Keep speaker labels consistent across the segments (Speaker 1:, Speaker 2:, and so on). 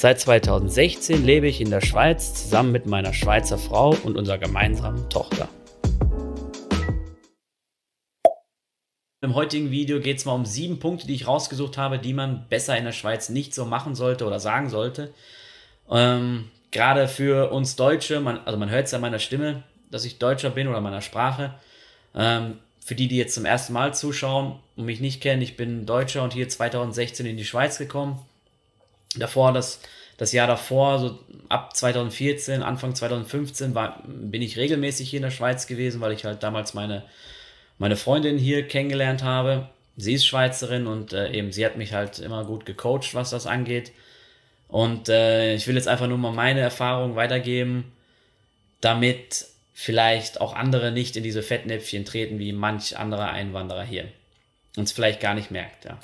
Speaker 1: Seit 2016 lebe ich in der Schweiz zusammen mit meiner Schweizer Frau und unserer gemeinsamen Tochter. Im heutigen Video geht es mal um sieben Punkte, die ich rausgesucht habe, die man besser in der Schweiz nicht so machen sollte oder sagen sollte. Ähm, Gerade für uns Deutsche, man, also man hört es ja meiner Stimme, dass ich Deutscher bin oder meiner Sprache. Ähm, für die, die jetzt zum ersten Mal zuschauen und mich nicht kennen, ich bin Deutscher und hier 2016 in die Schweiz gekommen. Davor, das, das Jahr davor, so ab 2014, Anfang 2015, war, bin ich regelmäßig hier in der Schweiz gewesen, weil ich halt damals meine, meine Freundin hier kennengelernt habe. Sie ist Schweizerin und äh, eben sie hat mich halt immer gut gecoacht, was das angeht. Und äh, ich will jetzt einfach nur mal meine Erfahrung weitergeben, damit vielleicht auch andere nicht in diese Fettnäpfchen treten, wie manch anderer Einwanderer hier. Und es vielleicht gar nicht merkt, ja.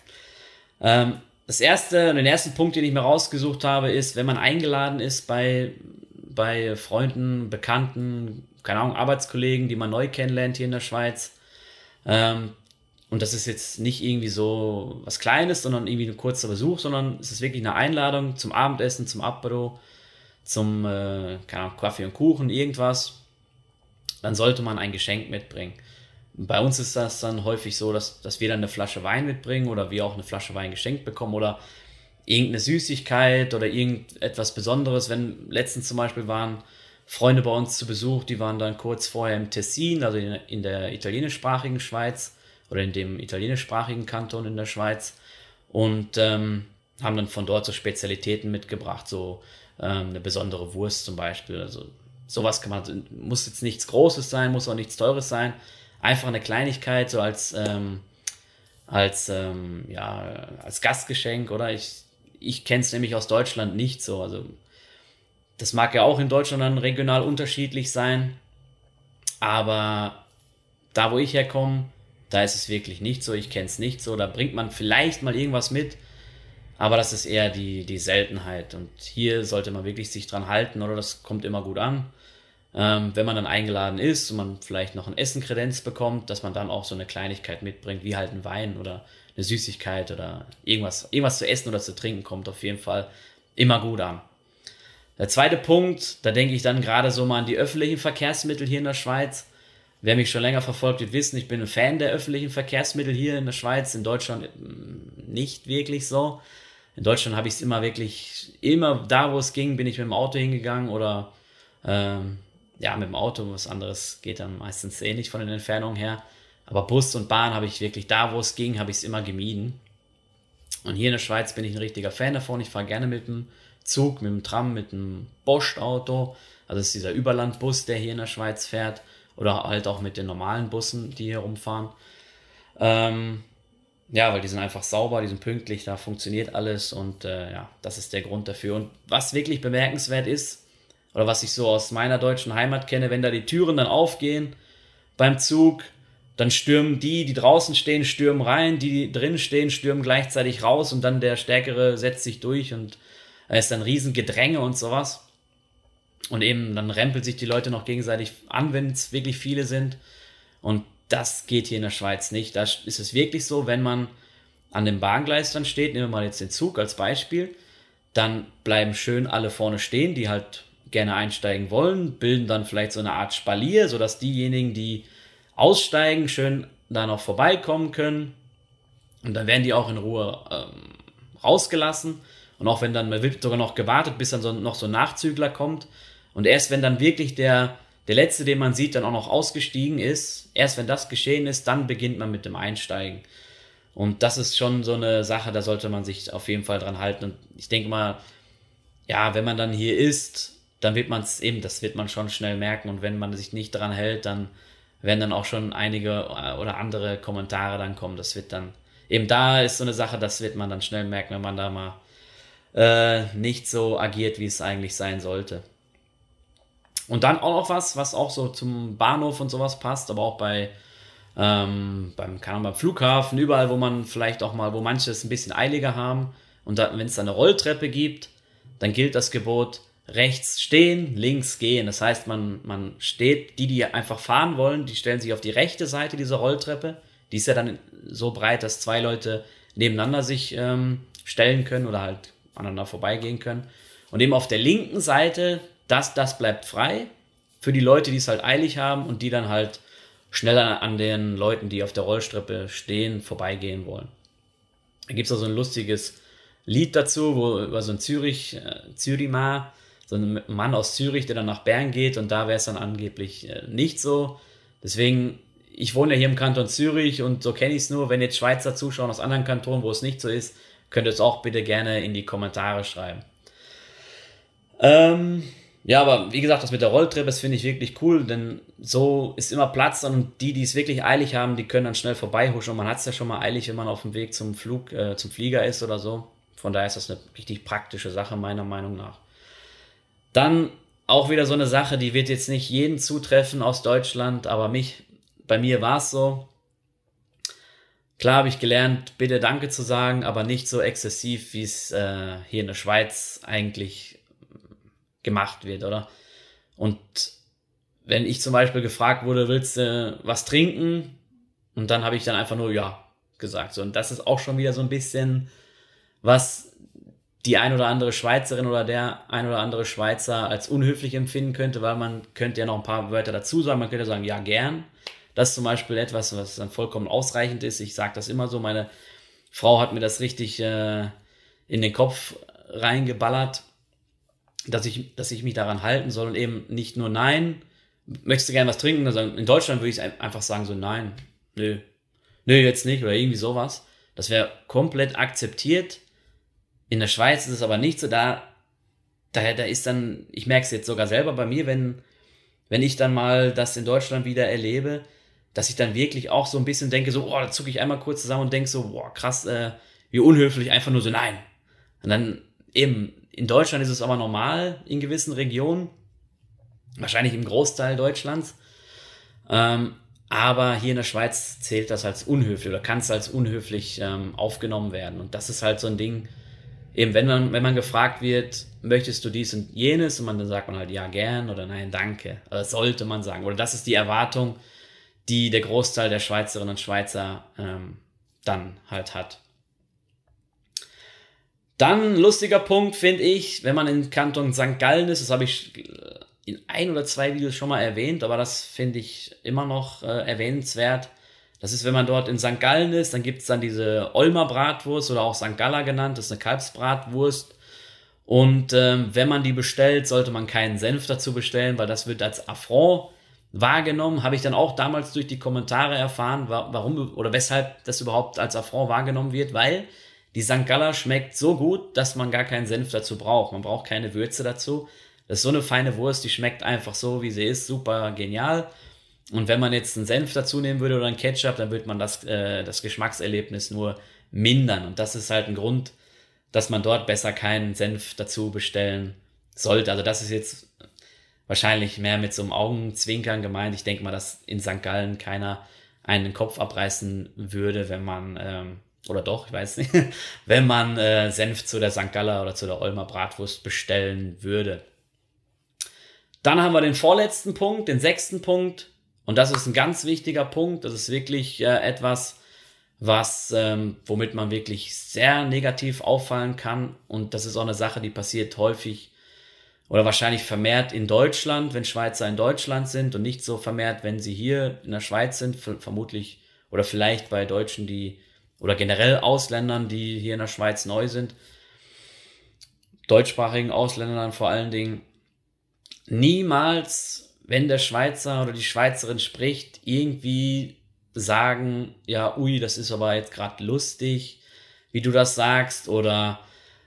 Speaker 1: Ähm, das erste, den ersten Punkt, den ich mir rausgesucht habe, ist, wenn man eingeladen ist bei, bei Freunden, Bekannten, keine Ahnung, Arbeitskollegen, die man neu kennenlernt hier in der Schweiz. Ähm, und das ist jetzt nicht irgendwie so was Kleines, sondern irgendwie ein kurzer Besuch, sondern es ist wirklich eine Einladung zum Abendessen, zum Apero, zum, äh, keine Ahnung, Kaffee und Kuchen, irgendwas dann sollte man ein Geschenk mitbringen. Bei uns ist das dann häufig so, dass, dass wir dann eine Flasche Wein mitbringen oder wir auch eine Flasche Wein geschenkt bekommen oder irgendeine Süßigkeit oder irgendetwas Besonderes. Wenn letztens zum Beispiel waren Freunde bei uns zu Besuch, die waren dann kurz vorher im Tessin, also in, in der italienischsprachigen Schweiz oder in dem italienischsprachigen Kanton in der Schweiz und ähm, haben dann von dort so Spezialitäten mitgebracht, so ähm, eine besondere Wurst zum Beispiel, also sowas kann man, muss jetzt nichts Großes sein, muss auch nichts Teures sein. Einfach eine Kleinigkeit, so als, ähm, als, ähm, ja, als Gastgeschenk, oder? Ich, ich kenne es nämlich aus Deutschland nicht so. Also, das mag ja auch in Deutschland dann regional unterschiedlich sein. Aber da, wo ich herkomme, da ist es wirklich nicht so. Ich kenne es nicht so. Da bringt man vielleicht mal irgendwas mit. Aber das ist eher die, die Seltenheit. Und hier sollte man wirklich sich dran halten, oder das kommt immer gut an. Ähm, wenn man dann eingeladen ist und man vielleicht noch ein Essenkredenz bekommt, dass man dann auch so eine Kleinigkeit mitbringt, wie halt ein Wein oder eine Süßigkeit oder irgendwas, irgendwas zu essen oder zu trinken, kommt auf jeden Fall immer gut an. Der zweite Punkt, da denke ich dann gerade so mal an die öffentlichen Verkehrsmittel hier in der Schweiz. Wer mich schon länger verfolgt, wird wissen, ich bin ein Fan der öffentlichen Verkehrsmittel hier in der Schweiz, in Deutschland mm, nicht wirklich so. In Deutschland habe ich es immer wirklich, immer da, wo es ging, bin ich mit dem Auto hingegangen oder ähm, ja, mit dem Auto, was anderes geht dann meistens nicht von den Entfernungen her. Aber Bus und Bahn habe ich wirklich, da wo es ging, habe ich es immer gemieden. Und hier in der Schweiz bin ich ein richtiger Fan davon. Ich fahre gerne mit dem Zug, mit dem Tram, mit dem Bosch-Auto. Also ist dieser Überlandbus, der hier in der Schweiz fährt. Oder halt auch mit den normalen Bussen, die hier rumfahren. Ähm, ja, weil die sind einfach sauber, die sind pünktlich, da funktioniert alles und äh, ja, das ist der Grund dafür. Und was wirklich bemerkenswert ist, oder was ich so aus meiner deutschen Heimat kenne, wenn da die Türen dann aufgehen beim Zug, dann stürmen die, die draußen stehen, stürmen rein, die, die drin stehen, stürmen gleichzeitig raus und dann der Stärkere setzt sich durch und es ist dann riesen Gedränge und sowas. Und eben dann rempelt sich die Leute noch gegenseitig an, wenn es wirklich viele sind. Und das geht hier in der Schweiz nicht. Da ist es wirklich so, wenn man an dem Bahngleis dann steht, nehmen wir mal jetzt den Zug als Beispiel, dann bleiben schön alle vorne stehen, die halt gerne einsteigen wollen, bilden dann vielleicht so eine Art Spalier, sodass diejenigen, die aussteigen, schön da noch vorbeikommen können. Und dann werden die auch in Ruhe ähm, rausgelassen. Und auch wenn dann, man wird sogar noch gewartet, bis dann so, noch so ein Nachzügler kommt. Und erst wenn dann wirklich der, der letzte, den man sieht, dann auch noch ausgestiegen ist, erst wenn das geschehen ist, dann beginnt man mit dem Einsteigen. Und das ist schon so eine Sache, da sollte man sich auf jeden Fall dran halten. Und ich denke mal, ja, wenn man dann hier ist, dann wird man es eben, das wird man schon schnell merken. Und wenn man sich nicht dran hält, dann werden dann auch schon einige äh, oder andere Kommentare dann kommen. Das wird dann, eben da ist so eine Sache, das wird man dann schnell merken, wenn man da mal äh, nicht so agiert, wie es eigentlich sein sollte. Und dann auch noch was, was auch so zum Bahnhof und sowas passt, aber auch bei ähm, beim, kann beim Flughafen, überall, wo man vielleicht auch mal, wo manche es ein bisschen eiliger haben. Und wenn es da eine Rolltreppe gibt, dann gilt das Gebot, rechts stehen, links gehen. Das heißt, man, man steht, die, die einfach fahren wollen, die stellen sich auf die rechte Seite dieser Rolltreppe. Die ist ja dann so breit, dass zwei Leute nebeneinander sich ähm, stellen können oder halt aneinander vorbeigehen können. Und eben auf der linken Seite, das, das bleibt frei für die Leute, die es halt eilig haben und die dann halt schneller an den Leuten, die auf der Rollstreppe stehen, vorbeigehen wollen. Da gibt es also ein lustiges Lied dazu, wo über so ein Zürich, äh, Zürima, so ein Mann aus Zürich, der dann nach Bern geht und da wäre es dann angeblich äh, nicht so. Deswegen, ich wohne ja hier im Kanton Zürich und so kenne ich es nur. Wenn jetzt Schweizer zuschauen aus anderen Kantonen, wo es nicht so ist, könnt ihr es auch bitte gerne in die Kommentare schreiben. Ähm, ja, aber wie gesagt, das mit der Rolltreppe, das finde ich wirklich cool, denn so ist immer Platz und die, die es wirklich eilig haben, die können dann schnell vorbeihuschen und man hat es ja schon mal eilig, wenn man auf dem Weg zum Flug, äh, zum Flieger ist oder so. Von daher ist das eine richtig praktische Sache, meiner Meinung nach. Dann auch wieder so eine Sache, die wird jetzt nicht jeden zutreffen aus Deutschland, aber mich, bei mir war es so. Klar habe ich gelernt, bitte Danke zu sagen, aber nicht so exzessiv, wie es äh, hier in der Schweiz eigentlich gemacht wird, oder? Und wenn ich zum Beispiel gefragt wurde, willst du was trinken? Und dann habe ich dann einfach nur ja gesagt. So, und das ist auch schon wieder so ein bisschen, was die ein oder andere Schweizerin oder der ein oder andere Schweizer als unhöflich empfinden könnte, weil man könnte ja noch ein paar Wörter dazu sagen. Man könnte sagen, ja, gern. Das ist zum Beispiel etwas, was dann vollkommen ausreichend ist. Ich sage das immer so. Meine Frau hat mir das richtig äh, in den Kopf reingeballert dass ich, dass ich mich daran halten soll und eben nicht nur nein, möchtest du gerne was trinken? Also in Deutschland würde ich einfach sagen so nein, nö, nö, jetzt nicht oder irgendwie sowas. Das wäre komplett akzeptiert. In der Schweiz ist es aber nicht so, da, da, da ist dann, ich merke es jetzt sogar selber bei mir, wenn, wenn ich dann mal das in Deutschland wieder erlebe, dass ich dann wirklich auch so ein bisschen denke, so, oh, da zucke ich einmal kurz zusammen und denke so, boah, krass, äh, wie unhöflich, einfach nur so, nein. Und dann eben, in Deutschland ist es aber normal in gewissen Regionen, wahrscheinlich im Großteil Deutschlands. Ähm, aber hier in der Schweiz zählt das als unhöflich oder kann es als unhöflich ähm, aufgenommen werden. Und das ist halt so ein Ding, eben wenn man, wenn man gefragt wird, möchtest du dies und jenes, und man dann sagt man halt ja gern oder nein, danke. Oder sollte man sagen. Oder das ist die Erwartung, die der Großteil der Schweizerinnen und Schweizer ähm, dann halt hat. Dann lustiger Punkt finde ich, wenn man in Kanton St. Gallen ist, das habe ich in ein oder zwei Videos schon mal erwähnt, aber das finde ich immer noch äh, erwähnenswert. Das ist, wenn man dort in St. Gallen ist, dann gibt es dann diese Olmer Bratwurst oder auch St. Galler genannt, das ist eine Kalbsbratwurst. Und ähm, wenn man die bestellt, sollte man keinen Senf dazu bestellen, weil das wird als Affront wahrgenommen. Habe ich dann auch damals durch die Kommentare erfahren, warum oder weshalb das überhaupt als Affront wahrgenommen wird, weil die St. Galler schmeckt so gut, dass man gar keinen Senf dazu braucht. Man braucht keine Würze dazu. Das ist so eine feine Wurst, die schmeckt einfach so, wie sie ist. Super genial. Und wenn man jetzt einen Senf dazu nehmen würde oder einen Ketchup, dann würde man das, äh, das Geschmackserlebnis nur mindern. Und das ist halt ein Grund, dass man dort besser keinen Senf dazu bestellen sollte. Also das ist jetzt wahrscheinlich mehr mit so einem Augenzwinkern gemeint. Ich denke mal, dass in St. Gallen keiner einen Kopf abreißen würde, wenn man ähm, oder doch, ich weiß nicht, wenn man äh, Senf zu der St. Galler oder zu der Olmer Bratwurst bestellen würde. Dann haben wir den vorletzten Punkt, den sechsten Punkt. Und das ist ein ganz wichtiger Punkt. Das ist wirklich äh, etwas, was, ähm, womit man wirklich sehr negativ auffallen kann. Und das ist auch eine Sache, die passiert häufig oder wahrscheinlich vermehrt in Deutschland, wenn Schweizer in Deutschland sind und nicht so vermehrt, wenn sie hier in der Schweiz sind, vermutlich oder vielleicht bei Deutschen, die oder generell Ausländern, die hier in der Schweiz neu sind, deutschsprachigen Ausländern vor allen Dingen, niemals, wenn der Schweizer oder die Schweizerin spricht, irgendwie sagen, ja, ui, das ist aber jetzt gerade lustig, wie du das sagst, oder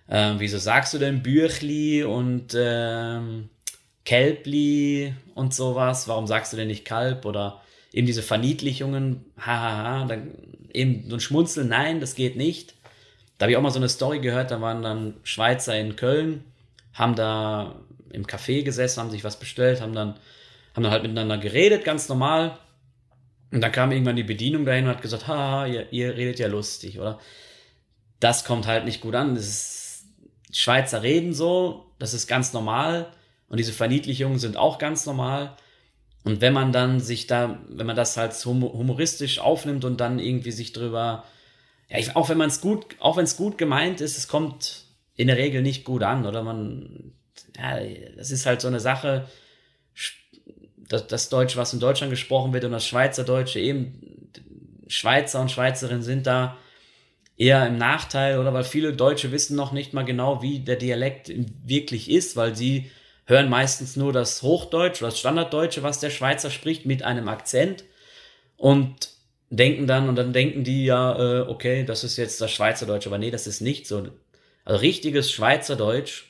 Speaker 1: äh, wieso sagst du denn Büchli und ähm, Kälbli und sowas, warum sagst du denn nicht Kalb oder eben diese Verniedlichungen, hahaha, dann eben so ein Schmunzeln, nein, das geht nicht. Da habe ich auch mal so eine Story gehört, da waren dann Schweizer in Köln, haben da im Café gesessen, haben sich was bestellt, haben dann, haben dann halt miteinander geredet, ganz normal. Und dann kam irgendwann die Bedienung dahin und hat gesagt, haha, ihr, ihr redet ja lustig, oder? Das kommt halt nicht gut an. Das ist, Schweizer reden so, das ist ganz normal. Und diese Verniedlichungen sind auch ganz normal. Und wenn man dann sich da, wenn man das halt humoristisch aufnimmt und dann irgendwie sich drüber, ja, ich, auch wenn man es gut, auch wenn es gut gemeint ist, es kommt in der Regel nicht gut an, oder man, ja, das ist halt so eine Sache, das, das Deutsch, was in Deutschland gesprochen wird und das Schweizerdeutsche eben, Schweizer und Schweizerinnen sind da eher im Nachteil, oder weil viele Deutsche wissen noch nicht mal genau, wie der Dialekt wirklich ist, weil sie hören meistens nur das Hochdeutsch das Standarddeutsche, was der Schweizer spricht, mit einem Akzent und denken dann, und dann denken die ja, äh, okay, das ist jetzt das Schweizerdeutsch, aber nee, das ist nicht so. Also richtiges Schweizerdeutsch,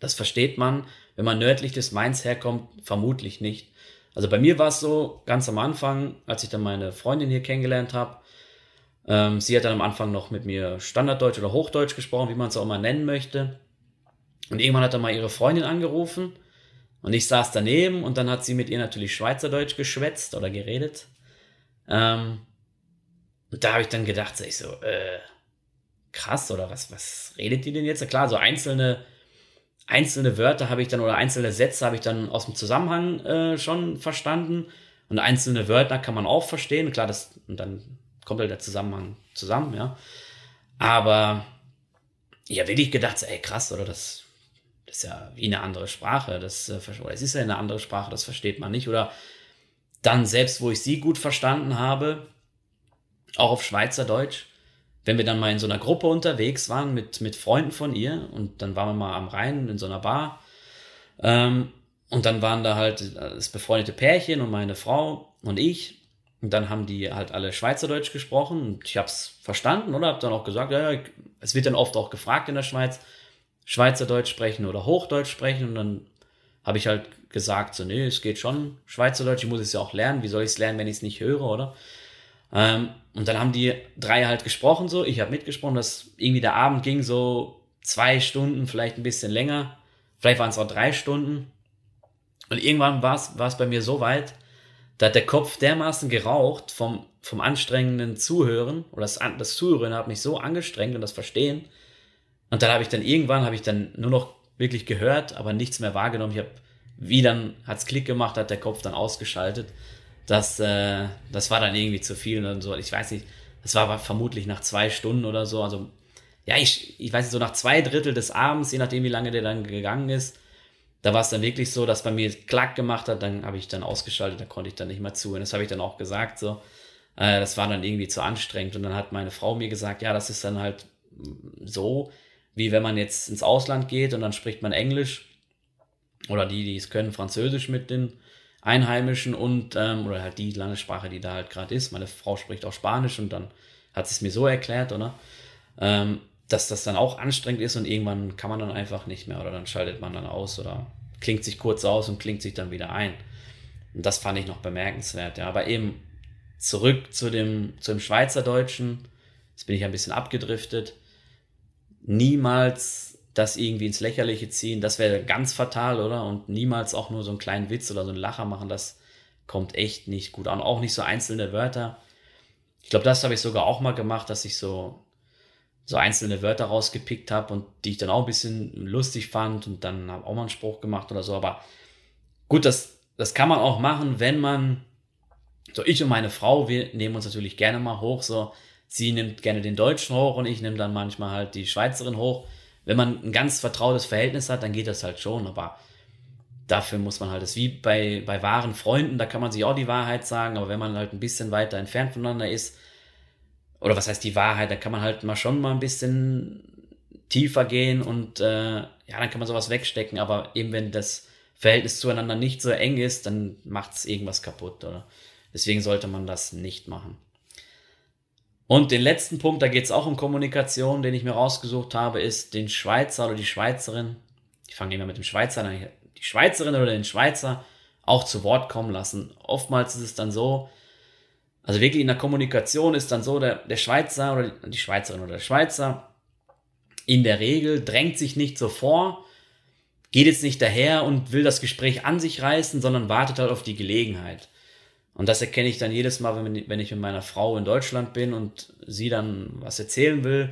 Speaker 1: das versteht man, wenn man nördlich des Mainz herkommt, vermutlich nicht. Also bei mir war es so, ganz am Anfang, als ich dann meine Freundin hier kennengelernt habe, ähm, sie hat dann am Anfang noch mit mir Standarddeutsch oder Hochdeutsch gesprochen, wie man es auch mal nennen möchte. Und irgendwann hat er mal ihre Freundin angerufen und ich saß daneben und dann hat sie mit ihr natürlich Schweizerdeutsch geschwätzt oder geredet. Ähm, und da habe ich dann gedacht, ich so, äh, krass, oder was, was redet die denn jetzt? Klar, so einzelne, einzelne Wörter habe ich dann oder einzelne Sätze habe ich dann aus dem Zusammenhang äh, schon verstanden. Und einzelne Wörter kann man auch verstehen. Klar, das, und dann kommt halt der Zusammenhang zusammen, ja. Aber ich habe wirklich gedacht, ey, krass, oder das das ist ja wie eine andere Sprache, das, äh, oder es ist ja eine andere Sprache, das versteht man nicht. Oder dann selbst, wo ich sie gut verstanden habe, auch auf Schweizerdeutsch, wenn wir dann mal in so einer Gruppe unterwegs waren mit, mit Freunden von ihr und dann waren wir mal am Rhein in so einer Bar ähm, und dann waren da halt das befreundete Pärchen und meine Frau und ich. Und dann haben die halt alle Schweizerdeutsch gesprochen und ich habe es verstanden oder? Habe dann auch gesagt, ja, es wird dann oft auch gefragt in der Schweiz, Schweizerdeutsch sprechen oder Hochdeutsch sprechen. Und dann habe ich halt gesagt, so, nee, es geht schon Schweizerdeutsch, ich muss es ja auch lernen, wie soll ich es lernen, wenn ich es nicht höre, oder? Ähm, und dann haben die drei halt gesprochen, so, ich habe mitgesprochen, dass irgendwie der Abend ging so zwei Stunden, vielleicht ein bisschen länger, vielleicht waren es auch drei Stunden. Und irgendwann war es bei mir so weit, da hat der Kopf dermaßen geraucht vom, vom anstrengenden Zuhören, oder das, das Zuhören hat mich so angestrengt und das Verstehen, und dann habe ich dann irgendwann, habe ich dann nur noch wirklich gehört, aber nichts mehr wahrgenommen. Ich habe, wie dann hat es Klick gemacht, hat der Kopf dann ausgeschaltet. Das, äh, das war dann irgendwie zu viel und so. Ich weiß nicht, das war vermutlich nach zwei Stunden oder so. Also, ja, ich, ich weiß nicht, so nach zwei Drittel des Abends, je nachdem, wie lange der dann gegangen ist, da war es dann wirklich so, dass bei mir Klack gemacht hat, dann habe ich dann ausgeschaltet, da konnte ich dann nicht mehr zu. Und das habe ich dann auch gesagt, so. Äh, das war dann irgendwie zu anstrengend. Und dann hat meine Frau mir gesagt, ja, das ist dann halt so, wie wenn man jetzt ins Ausland geht und dann spricht man Englisch oder die, die es können, Französisch mit den Einheimischen und ähm, oder halt die Landessprache, die da halt gerade ist. Meine Frau spricht auch Spanisch und dann hat sie es mir so erklärt, oder? Ähm, dass das dann auch anstrengend ist und irgendwann kann man dann einfach nicht mehr oder dann schaltet man dann aus oder klingt sich kurz aus und klingt sich dann wieder ein. Und das fand ich noch bemerkenswert, ja. Aber eben zurück zu dem, zu dem Schweizerdeutschen. Jetzt bin ich ein bisschen abgedriftet niemals das irgendwie ins Lächerliche ziehen, das wäre ganz fatal, oder? Und niemals auch nur so einen kleinen Witz oder so einen Lacher machen, das kommt echt nicht gut an. Auch nicht so einzelne Wörter. Ich glaube, das habe ich sogar auch mal gemacht, dass ich so, so einzelne Wörter rausgepickt habe und die ich dann auch ein bisschen lustig fand und dann habe auch mal einen Spruch gemacht oder so. Aber gut, das, das kann man auch machen, wenn man, so ich und meine Frau, wir nehmen uns natürlich gerne mal hoch, so sie nimmt gerne den Deutschen hoch und ich nehme dann manchmal halt die Schweizerin hoch. Wenn man ein ganz vertrautes Verhältnis hat, dann geht das halt schon, aber dafür muss man halt, das ist wie bei, bei wahren Freunden, da kann man sich auch die Wahrheit sagen, aber wenn man halt ein bisschen weiter entfernt voneinander ist, oder was heißt die Wahrheit, da kann man halt mal schon mal ein bisschen tiefer gehen und äh, ja, dann kann man sowas wegstecken, aber eben wenn das Verhältnis zueinander nicht so eng ist, dann macht es irgendwas kaputt, oder? Deswegen sollte man das nicht machen. Und den letzten Punkt, da geht es auch um Kommunikation, den ich mir rausgesucht habe, ist den Schweizer oder die Schweizerin, ich fange immer mit dem Schweizer an, die Schweizerin oder den Schweizer auch zu Wort kommen lassen. Oftmals ist es dann so, also wirklich in der Kommunikation ist dann so, der, der Schweizer oder die Schweizerin oder der Schweizer in der Regel drängt sich nicht so vor, geht jetzt nicht daher und will das Gespräch an sich reißen, sondern wartet halt auf die Gelegenheit. Und das erkenne ich dann jedes Mal, wenn, ich mit meiner Frau in Deutschland bin und sie dann was erzählen will.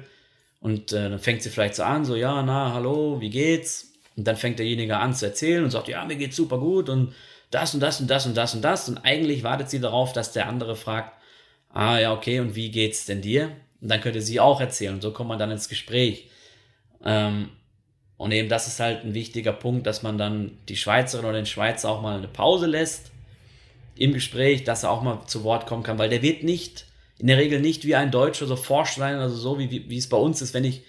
Speaker 1: Und äh, dann fängt sie vielleicht so an, so, ja, na, hallo, wie geht's? Und dann fängt derjenige an zu erzählen und sagt, ja, mir geht's super gut und das und das und das und das und das. Und eigentlich wartet sie darauf, dass der andere fragt, ah ja, okay, und wie geht's denn dir? Und dann könnte sie auch erzählen und so kommt man dann ins Gespräch. Ähm, und eben das ist halt ein wichtiger Punkt, dass man dann die Schweizerin oder den Schweizer auch mal eine Pause lässt im Gespräch, dass er auch mal zu Wort kommen kann, weil der wird nicht, in der Regel nicht wie ein Deutscher so forscht sein, also so wie, wie, wie es bei uns ist, wenn ich,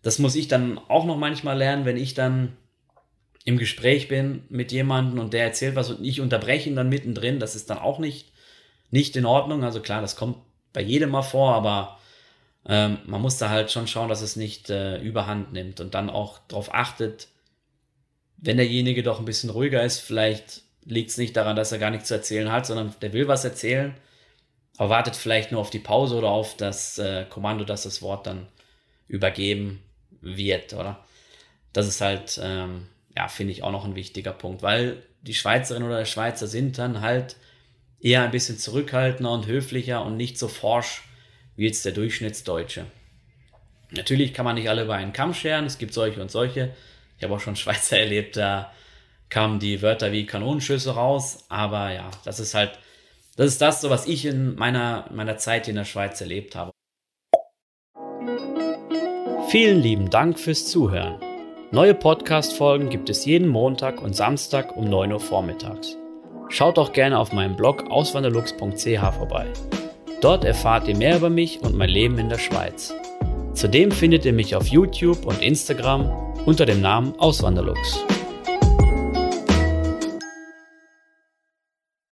Speaker 1: das muss ich dann auch noch manchmal lernen, wenn ich dann im Gespräch bin mit jemandem und der erzählt was und ich unterbreche ihn dann mittendrin, das ist dann auch nicht, nicht in Ordnung. Also klar, das kommt bei jedem mal vor, aber ähm, man muss da halt schon schauen, dass es nicht äh, überhand nimmt und dann auch darauf achtet, wenn derjenige doch ein bisschen ruhiger ist, vielleicht liegt es nicht daran, dass er gar nichts zu erzählen hat, sondern der will was erzählen, aber wartet vielleicht nur auf die Pause oder auf das äh, Kommando, dass das Wort dann übergeben wird, oder? Das ist halt, ähm, ja, finde ich auch noch ein wichtiger Punkt, weil die Schweizerin oder der Schweizer sind dann halt eher ein bisschen zurückhaltender und höflicher und nicht so forsch wie jetzt der Durchschnittsdeutsche. Natürlich kann man nicht alle über einen Kamm scheren, es gibt solche und solche. Ich habe auch schon Schweizer erlebt, da kamen die Wörter wie Kanonenschüsse raus, aber ja, das ist halt, das ist das, so was ich in meiner, meiner Zeit in der Schweiz erlebt habe. Vielen lieben Dank fürs Zuhören. Neue Podcast-Folgen gibt es jeden Montag und Samstag um 9 Uhr vormittags. Schaut doch gerne auf meinem Blog auswanderlux.ch vorbei. Dort erfahrt ihr mehr über mich und mein Leben in der Schweiz. Zudem findet ihr mich auf YouTube und Instagram unter dem Namen Auswanderlux.